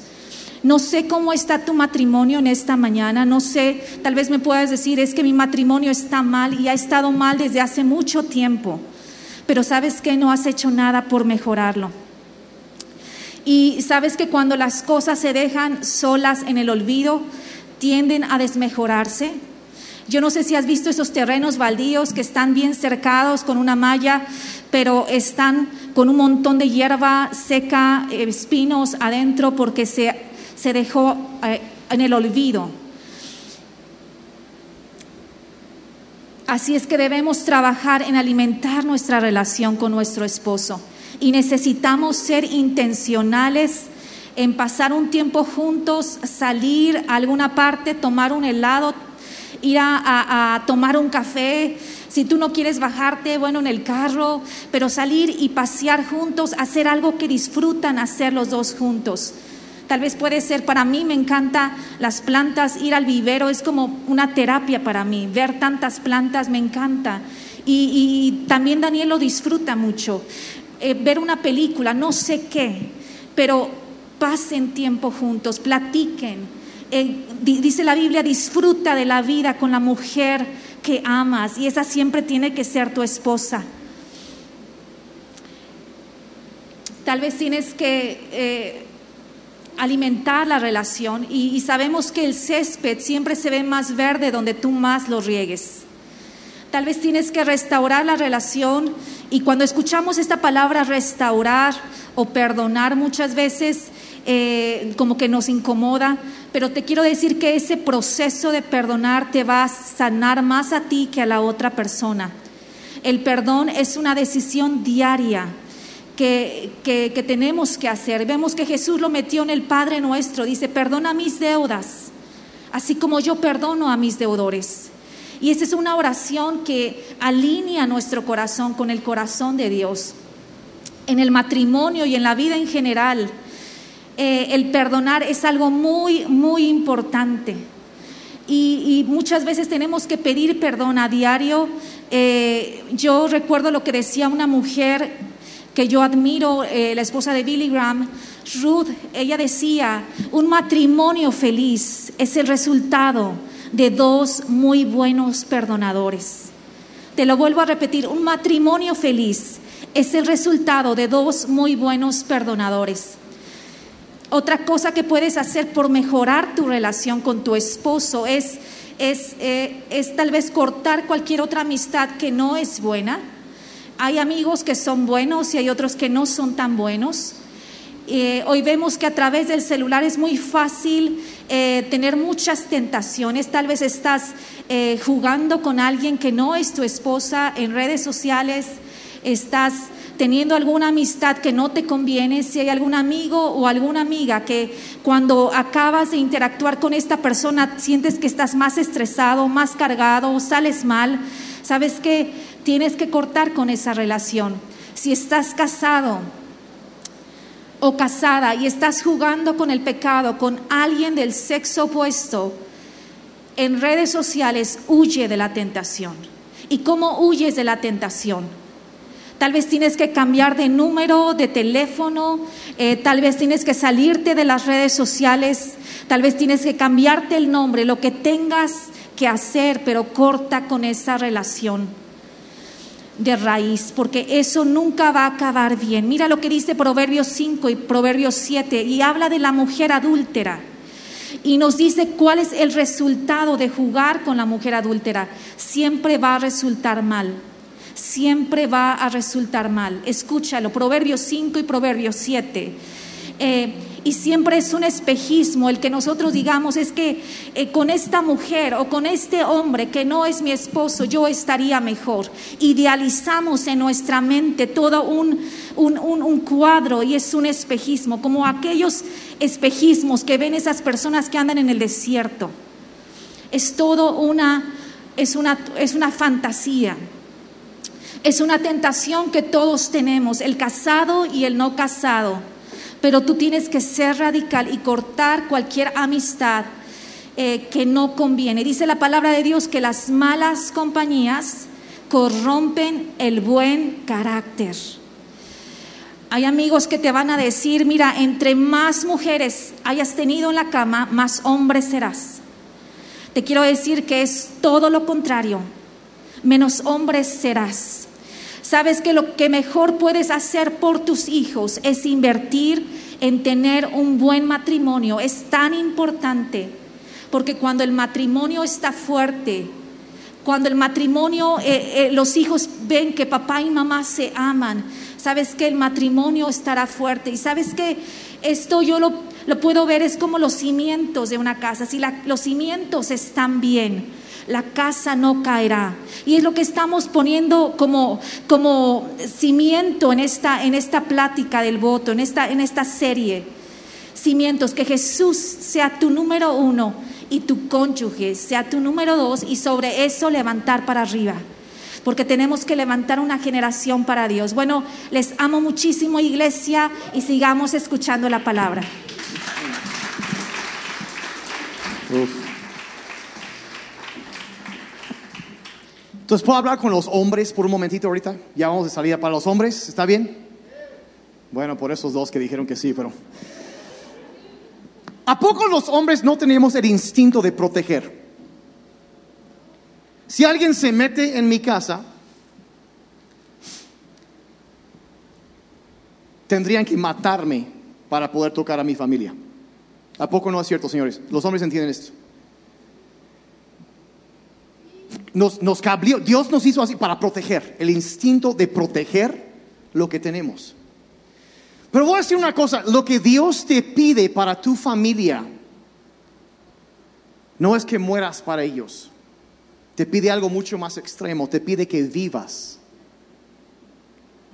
No sé cómo está tu matrimonio en esta mañana, no sé, tal vez me puedas decir, es que mi matrimonio está mal y ha estado mal desde hace mucho tiempo, pero sabes que no has hecho nada por mejorarlo. Y sabes que cuando las cosas se dejan solas en el olvido, tienden a desmejorarse. Yo no sé si has visto esos terrenos baldíos que están bien cercados con una malla, pero están con un montón de hierba seca, espinos adentro, porque se se dejó eh, en el olvido. Así es que debemos trabajar en alimentar nuestra relación con nuestro esposo y necesitamos ser intencionales en pasar un tiempo juntos, salir a alguna parte, tomar un helado, ir a, tomar un café. Si tú no quieres bajarte, bueno, en el carro, pero salir y pasear juntos, hacer algo que disfrutan hacer los dos juntos. Tal vez puede ser, para mí me encanta las plantas, ir al vivero es como una terapia para mí, ver tantas plantas me encanta. Y, también Daniel lo disfruta mucho. Eh, ver una película, no sé qué, pero pasen tiempo juntos, platiquen. Eh, dice la Biblia, disfruta de la vida con la mujer que amas y esa siempre tiene que ser tu esposa. Tal vez tienes que eh, alimentar la relación y, sabemos que el césped siempre se ve más verde donde tú más lo riegues. Tal vez tienes que restaurar la relación y cuando escuchamos esta palabra restaurar o perdonar muchas veces eh, como que nos incomoda, pero te quiero decir que ese proceso de perdonar te va a sanar más a ti que a la otra persona. El perdón es una decisión diaria que, tenemos que hacer. Vemos que Jesús lo metió en el Padre nuestro. Dice, perdona mis deudas, así como yo perdono a mis deudores. Y esa es una oración que alinea nuestro corazón con el corazón de Dios. En el matrimonio y en la vida en general, eh, el perdonar es algo muy, muy importante. Y, muchas veces tenemos que pedir perdón a diario. Eh, yo recuerdo lo que decía una mujer que yo admiro, eh, la esposa de Billy Graham, Ruth, ella decía, un matrimonio feliz es el resultado de dos muy buenos perdonadores. Te lo vuelvo a repetir, un matrimonio feliz es el resultado de dos muy buenos perdonadores. Otra cosa que puedes hacer por mejorar tu relación con tu esposo es, es, eh, es tal vez cortar cualquier otra amistad que no es buena hay amigos que son buenos y hay otros que no son tan buenos. Eh, hoy vemos que a través del celular es muy fácil eh, tener muchas tentaciones. Tal vez estás eh, jugando con alguien que no es tu esposa en redes sociales, estás teniendo alguna amistad que no te conviene, si hay algún amigo o alguna amiga que cuando acabas de interactuar con esta persona sientes que estás más estresado, más cargado, sales mal, sabes que tienes que cortar con esa relación. Si estás casado o casada y estás jugando con el pecado, con alguien del sexo opuesto, en redes sociales huye de la tentación. ¿Y cómo huyes de la tentación? Tal vez tienes que cambiar de número, de teléfono, eh, tal vez tienes que salirte de las redes sociales, tal vez tienes que cambiarte el nombre, lo que tengas que hacer, pero corta con esa relación de raíz, porque eso nunca va a acabar bien. Mira lo que dice Proverbios 5 y Proverbios 7, y habla de la mujer adúltera. Y nos dice cuál es el resultado de jugar con la mujer adúltera. Siempre va a resultar mal. Siempre va a resultar mal. Escúchalo, Proverbios 5 y Proverbios 7 y siempre es un espejismo el que nosotros digamos es que eh, con esta mujer o con este hombre que no es mi esposo yo estaría mejor. Idealizamos en nuestra mente todo un, un, un cuadro y es un espejismo, como aquellos espejismos que ven esas personas que andan en el desierto. Es todo una, es una, es una fantasía. Es una tentación que todos tenemos, el casado y el no casado pero tú tienes que ser radical y cortar cualquier amistad eh, que no conviene. Dice la palabra de Dios que las malas compañías corrompen el buen carácter. Hay amigos que te van a decir, mira, entre más mujeres hayas tenido en la cama, más hombre serás. Te quiero decir que es todo lo contrario, menos hombres serás. Sabes que lo que mejor puedes hacer por tus hijos es invertir en tener un buen matrimonio. Es tan importante porque cuando el matrimonio está fuerte, cuando el matrimonio, eh, eh, los hijos ven que papá y mamá se aman, sabes que el matrimonio estará fuerte. Y sabes que esto yo lo, puedo ver, es como los cimientos de una casa. Si los cimientos están bien, la casa no caerá. Y es lo que estamos poniendo como, como cimiento en esta, en esta plática del voto, en esta, en esta serie. Cimientos, que Jesús sea tu número uno y tu cónyuge sea tu número dos y sobre eso levantar para arriba. Porque tenemos que levantar una generación para Dios. Bueno, les amo muchísimo iglesia y sigamos escuchando la palabra. Entonces, ¿puedo hablar con los hombres por un momentito ahorita? Ya vamos de salida para los hombres, ¿está bien? Bueno, por esos dos que dijeron que sí, pero... ¿A poco los hombres no tenemos el instinto de proteger? Si alguien se mete en mi casa, tendrían que matarme para poder tocar a mi familia. ¿A poco no es cierto, señores? Los hombres entienden esto. Nos, nos Dios nos hizo así para proteger, el instinto de proteger lo que tenemos. Pero voy a decir una cosa, lo que Dios te pide para tu familia no es que mueras para ellos. Te pide algo mucho más extremo, te pide que vivas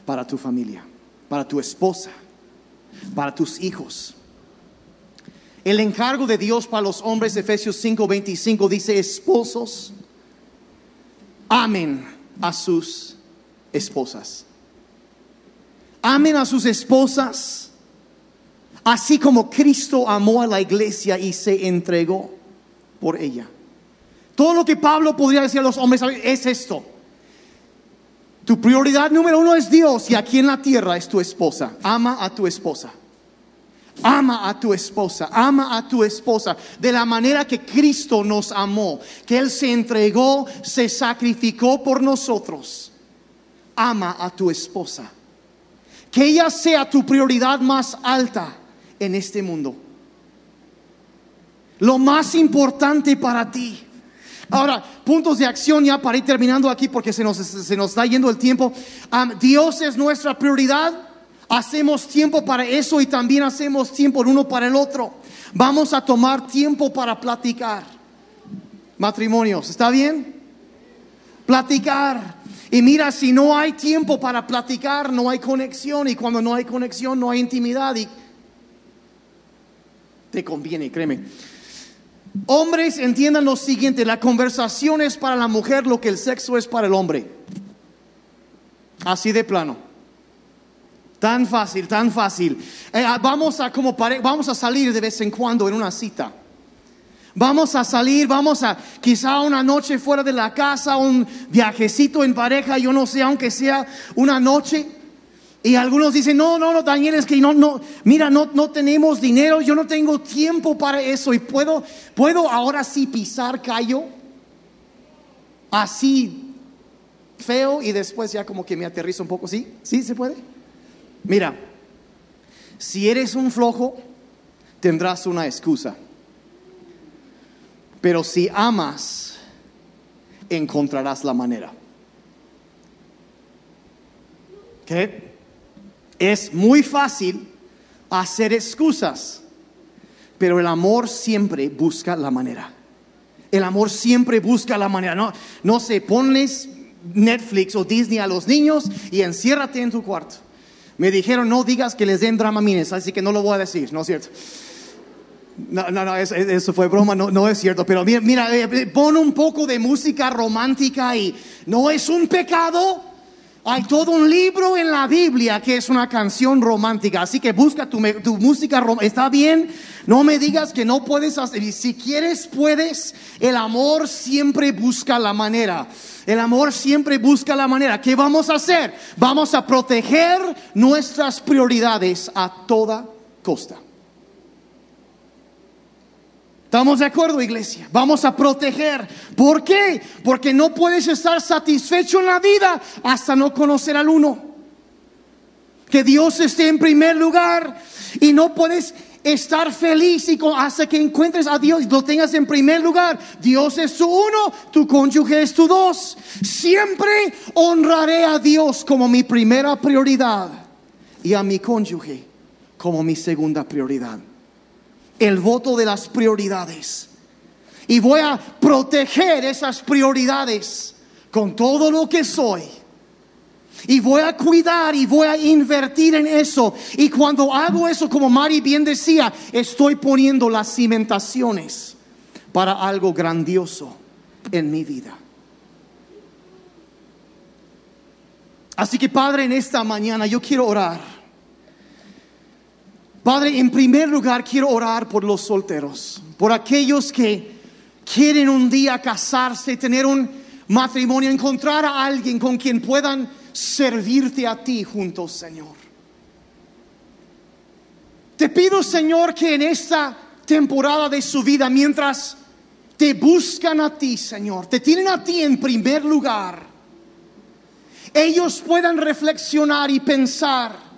para tu familia, para tu esposa, para tus hijos. El encargo de Dios para los hombres, Efesios 5:25 dice, esposos, amen a sus esposas. Amen a sus esposas, así como Cristo amó a la iglesia y se entregó por ella. Todo lo que Pablo podría decir a los hombres es esto. Tu prioridad número uno es Dios y aquí en la tierra es tu esposa. Ama a tu esposa. Ama a tu esposa, ama a tu esposa de la manera que Cristo nos amó, que Él se entregó, se sacrificó por nosotros. Ama a tu esposa. Que ella sea tu prioridad más alta en este mundo. Lo más importante para ti. Ahora, puntos de acción ya para ir terminando aquí porque se nos, se nos está yendo el tiempo. Dios es nuestra prioridad hacemos tiempo para eso y también hacemos tiempo el uno para el otro. Vamos a tomar tiempo para platicar. Matrimonios, ¿está bien? Platicar. Y mira, si no hay tiempo para platicar, no hay conexión. Y cuando no hay conexión, no hay intimidad. Y te conviene, créeme. Hombres, entiendan lo siguiente, la conversación es para la mujer lo que el sexo es para el hombre. Así de plano. Tan fácil, tan fácil. Eh, ah, vamos a como vamos a salir de vez en cuando en una cita. Vamos a salir, vamos a quizá una noche fuera de la casa, un viajecito en pareja, yo no sé, aunque sea una noche. Y algunos dicen, no, no, no, Daniel, es que no, no, mira, no, no tenemos dinero, yo no tengo tiempo para eso y puedo, puedo ahora sí pisar callo así feo y después ya como que me aterrizo un poco, ¿sí? ¿Sí se puede? Mira, si eres un flojo, tendrás una excusa. Pero si amas, encontrarás la manera. ¿Qué? Es muy fácil hacer excusas, pero el amor siempre busca la manera. El amor siempre busca la manera. No, no se ponles Netflix o Disney a los niños y enciérrate en tu cuarto. Me dijeron, no digas que les den dramamines, así que no lo voy a decir, ¿no es cierto? No, no, no, eso, fue broma, no, no, es cierto. Pero mira, eh, pon un poco de música romántica y no es un pecado. Hay todo un libro en la Biblia que es una canción romántica. Así que busca tu, música romántica. ¿Está bien? No me digas que no puedes hacer. Si quieres, puedes. El amor siempre busca la manera. El amor siempre busca la manera. ¿Qué vamos a hacer? Vamos a proteger nuestras prioridades a toda costa. ¿Estamos de acuerdo, iglesia? Vamos a proteger. ¿Por qué? Porque no puedes estar satisfecho en la vida hasta no conocer al uno. Que Dios esté en primer lugar y no puedes estar feliz y hasta que encuentres a Dios y lo tengas en primer lugar. Dios es tu uno, tu cónyuge es tu dos. Siempre honraré a Dios como mi primera prioridad y a mi cónyuge como mi segunda prioridad. El voto de las prioridades. Y voy a proteger esas prioridades con todo lo que soy. Y voy a cuidar y voy a invertir en eso. Y cuando hago eso, como Mari bien decía, estoy poniendo las cimentaciones para algo grandioso en mi vida. Así que Padre, en esta mañana yo quiero orar. Padre, en primer lugar quiero orar por los solteros, por aquellos que quieren un día casarse, tener un matrimonio, encontrar a alguien con quien puedan servirte a ti juntos, Señor. Te pido, Señor, que en esta temporada de su vida, mientras te buscan a ti, Señor, te tienen a ti en primer lugar, ellos puedan reflexionar y pensar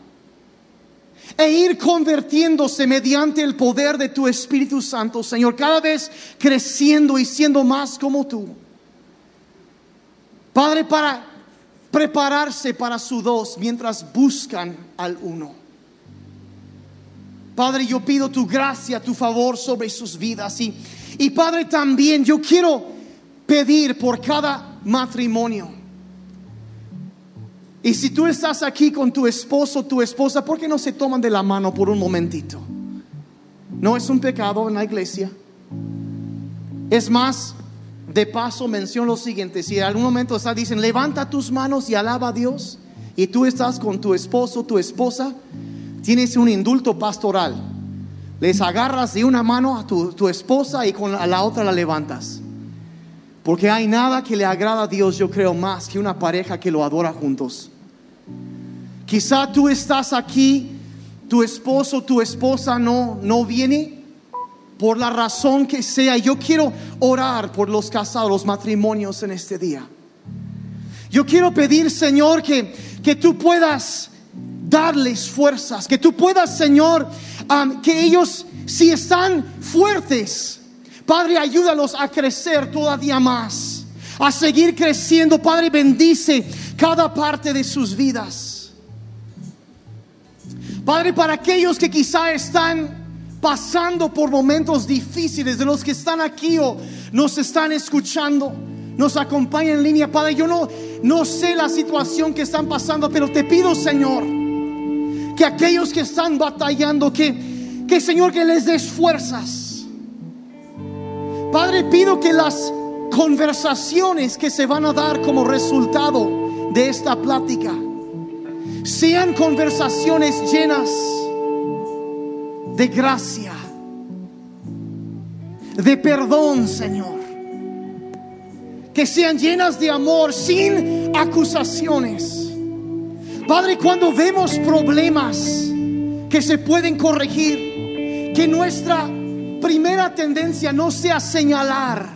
e ir convirtiéndose mediante el poder de tu Espíritu Santo, Señor, cada vez creciendo y siendo más como tú. Padre, para prepararse para su dos mientras buscan al uno. Padre, yo pido tu gracia, tu favor sobre sus vidas. Y, y Padre, también yo quiero pedir por cada matrimonio. Y si tú estás aquí con tu esposo, tu esposa, ¿por qué no se toman de la mano por un momentito? No es un pecado en la iglesia. Es más, de paso menciono lo siguiente, si en algún momento está, dicen, levanta tus manos y alaba a Dios, y tú estás con tu esposo, tu esposa, tienes un indulto pastoral. Les agarras de una mano a tu, esposa y con la otra la levantas. Porque hay nada que le agrada a Dios, yo creo, más que una pareja que lo adora juntos. Quizá tú estás aquí, tu esposo, tu esposa no, no viene por la razón que sea. Yo quiero orar por los casados, los matrimonios en este día. Yo quiero pedir, Señor, que, que tú puedas darles fuerzas, que tú puedas, Señor, que ellos, si están fuertes, Padre, ayúdalos a crecer todavía más, a seguir creciendo. Padre, bendice cada parte de sus vidas. Padre, para aquellos que quizá están pasando por momentos difíciles, de los que están aquí o nos están escuchando, nos acompañan en línea, Padre, yo no, no sé la situación que están pasando, pero te pido, Señor, que aquellos que están batallando, que, que Señor, que les des fuerzas. Padre, pido que las conversaciones que se van a dar como resultado de esta plática sean conversaciones llenas de gracia, de perdón, Señor. Que sean llenas de amor, sin acusaciones. Padre, cuando vemos problemas que se pueden corregir, que nuestra primera tendencia no sea señalar,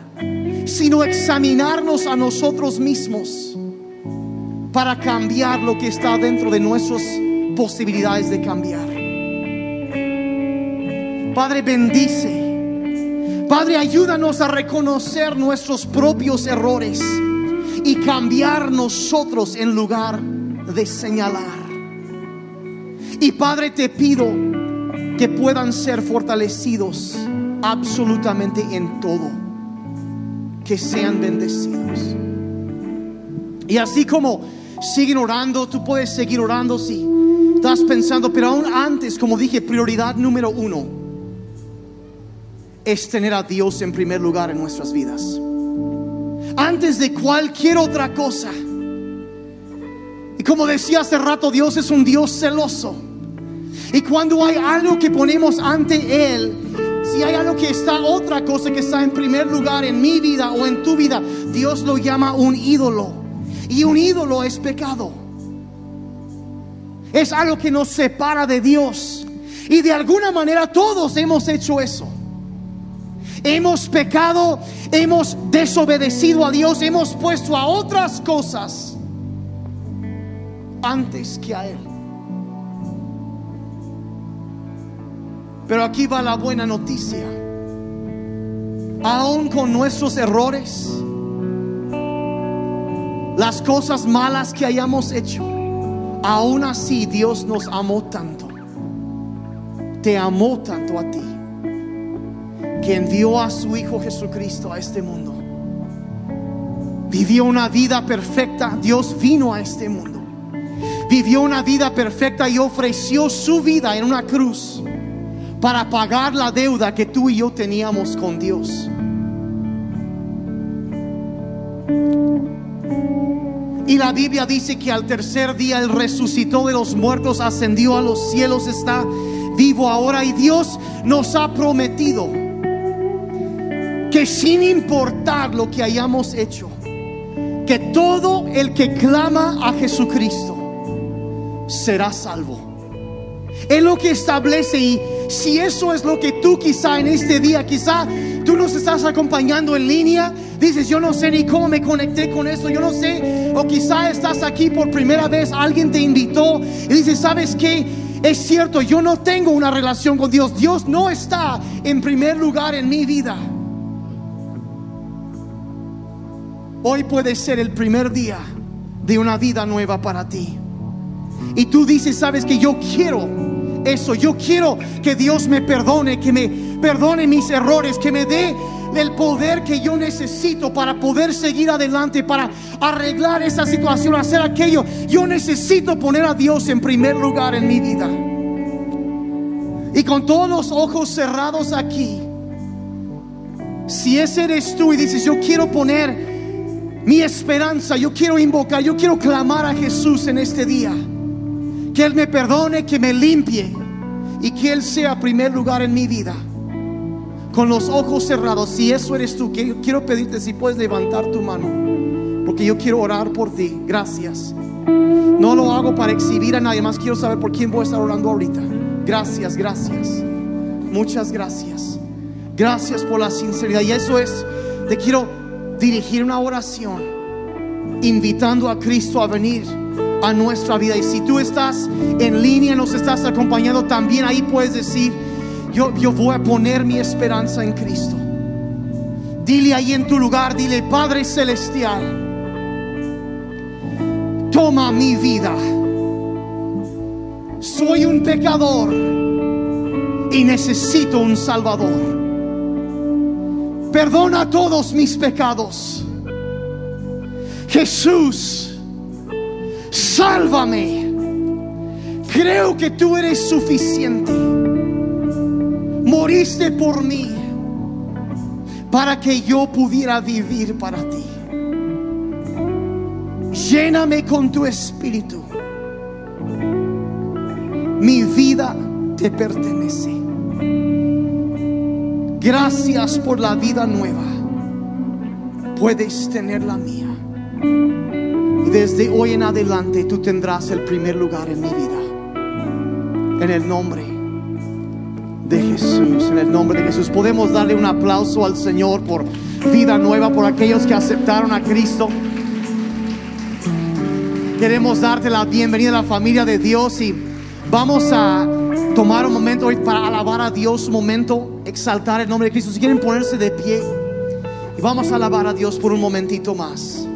sino examinarnos a nosotros mismos para cambiar lo que está dentro de nuestras posibilidades de cambiar. Padre, bendice. Padre, ayúdanos a reconocer nuestros propios errores y cambiar nosotros en lugar de señalar. Y Padre, te pido que puedan ser fortalecidos absolutamente en todo. Que sean bendecidos. Y así como siguen orando, tú puedes seguir orando si estás pensando, pero aún antes, como dije, prioridad número uno es tener a Dios en primer lugar en nuestras vidas. Antes de cualquier otra cosa. Y como decía hace rato, Dios es un Dios celoso. Y cuando hay algo que ponemos ante Él, si hay algo que está, otra cosa que está en primer lugar en mi vida o en tu vida, Dios lo llama un ídolo. Y un ídolo es pecado. Es algo que nos separa de Dios. Y de alguna manera todos hemos hecho eso. Hemos pecado, hemos desobedecido a Dios, hemos puesto a otras cosas antes que a Él. Pero aquí va la buena noticia. Aún con nuestros errores, las cosas malas que hayamos hecho, aún así Dios nos amó tanto. Te amó tanto a ti que envió a su Hijo Jesucristo a este mundo. Vivió una vida perfecta. Dios vino a este mundo. Vivió una vida perfecta y ofreció su vida en una cruz para pagar la deuda que tú y yo teníamos con Dios. Y la Biblia dice que al tercer día Él resucitó de los muertos, ascendió a los cielos, está vivo ahora y Dios nos ha prometido que sin importar lo que hayamos hecho, que todo el que clama a Jesucristo será salvo. Es lo que establece y si eso es lo que tú quizá en este día, quizá tú nos estás acompañando en línea, dices, yo no sé ni cómo me conecté con eso, yo no sé, o quizá estás aquí por primera vez, alguien te invitó y dices, ¿sabes qué? Es cierto, yo no tengo una relación con Dios, Dios no está en primer lugar en mi vida. Hoy puede ser el primer día de una vida nueva para ti. Y tú dices, sabes que yo quiero eso, yo quiero que Dios me perdone, que me perdone mis errores, que me dé el poder que yo necesito para poder seguir adelante, para arreglar esa situación, hacer aquello. Yo necesito poner a Dios en primer lugar en mi vida. Y con todos los ojos cerrados aquí, si ese eres tú y dices, yo quiero poner mi esperanza, yo quiero invocar, yo quiero clamar a Jesús en este día. Que Él me perdone, que me limpie y que Él sea primer lugar en mi vida. Con los ojos cerrados, si eso eres tú, quiero pedirte si puedes levantar tu mano, porque yo quiero orar por ti. Gracias. No lo hago para exhibir a nadie más, quiero saber por quién voy a estar orando ahorita. Gracias, gracias. Muchas gracias. Gracias por la sinceridad. Y eso es, te quiero dirigir una oración invitando a Cristo a venir a nuestra vida. Y si tú estás en línea, nos estás acompañando, también ahí puedes decir, yo, yo voy a poner mi esperanza en Cristo. Dile ahí en tu lugar, dile, Padre Celestial, toma mi vida. Soy un pecador y necesito un Salvador. Perdona todos mis pecados. Jesús, sálvame. Creo que tú eres suficiente. Moriste por mí para que yo pudiera vivir para ti. Lléname con tu espíritu. Mi vida te pertenece. Gracias por la vida nueva. Puedes tener la mía. Y desde hoy en adelante tú tendrás el primer lugar en mi vida. En el nombre de Jesús. En el nombre de Jesús. Podemos darle un aplauso al Señor por vida nueva, por aquellos que aceptaron a Cristo. Queremos darte la bienvenida a la familia de Dios y vamos a tomar un momento hoy para alabar a Dios, un momento, exaltar el nombre de Cristo. Si quieren ponerse de pie y vamos a alabar a Dios por un momentito más.